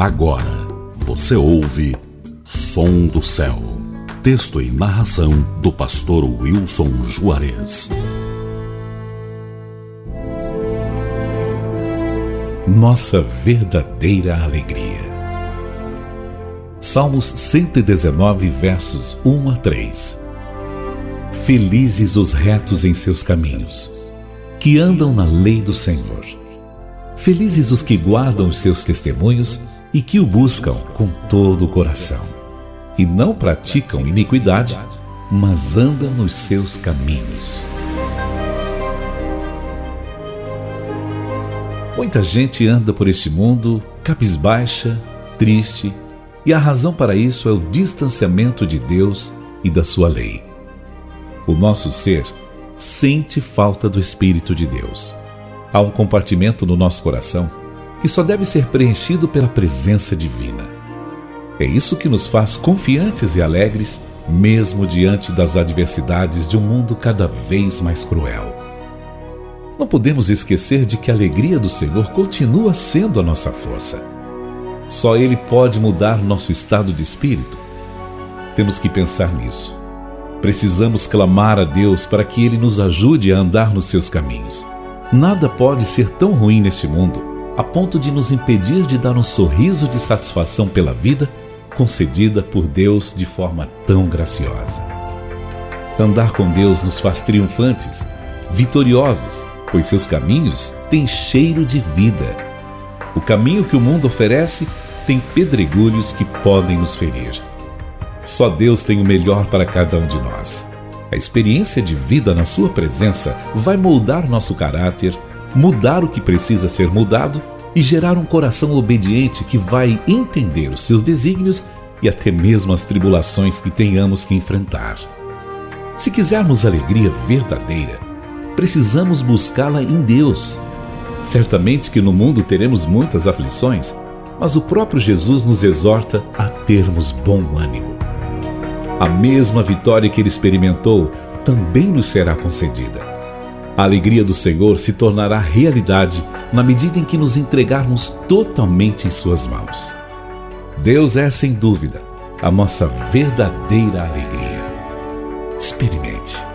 Agora você ouve Som do Céu. Texto e narração do pastor Wilson Juarez. Nossa verdadeira alegria. Salmos 119, versos 1 a 3. Felizes os retos em seus caminhos, que andam na lei do Senhor. Felizes os que guardam os seus testemunhos e que o buscam com todo o coração. E não praticam iniquidade, mas andam nos seus caminhos. Muita gente anda por este mundo cabisbaixa, triste, e a razão para isso é o distanciamento de Deus e da sua lei. O nosso ser sente falta do Espírito de Deus. Há um compartimento no nosso coração que só deve ser preenchido pela presença divina. É isso que nos faz confiantes e alegres, mesmo diante das adversidades de um mundo cada vez mais cruel. Não podemos esquecer de que a alegria do Senhor continua sendo a nossa força. Só Ele pode mudar nosso estado de espírito. Temos que pensar nisso. Precisamos clamar a Deus para que Ele nos ajude a andar nos seus caminhos. Nada pode ser tão ruim neste mundo a ponto de nos impedir de dar um sorriso de satisfação pela vida concedida por Deus de forma tão graciosa. Andar com Deus nos faz triunfantes, vitoriosos, pois seus caminhos têm cheiro de vida. O caminho que o mundo oferece tem pedregulhos que podem nos ferir. Só Deus tem o melhor para cada um de nós. A experiência de vida na Sua presença vai moldar nosso caráter, mudar o que precisa ser mudado e gerar um coração obediente que vai entender os seus desígnios e até mesmo as tribulações que tenhamos que enfrentar. Se quisermos alegria verdadeira, precisamos buscá-la em Deus. Certamente que no mundo teremos muitas aflições, mas o próprio Jesus nos exorta a termos bom ânimo. A mesma vitória que ele experimentou também nos será concedida. A alegria do Senhor se tornará realidade na medida em que nos entregarmos totalmente em Suas mãos. Deus é, sem dúvida, a nossa verdadeira alegria. Experimente.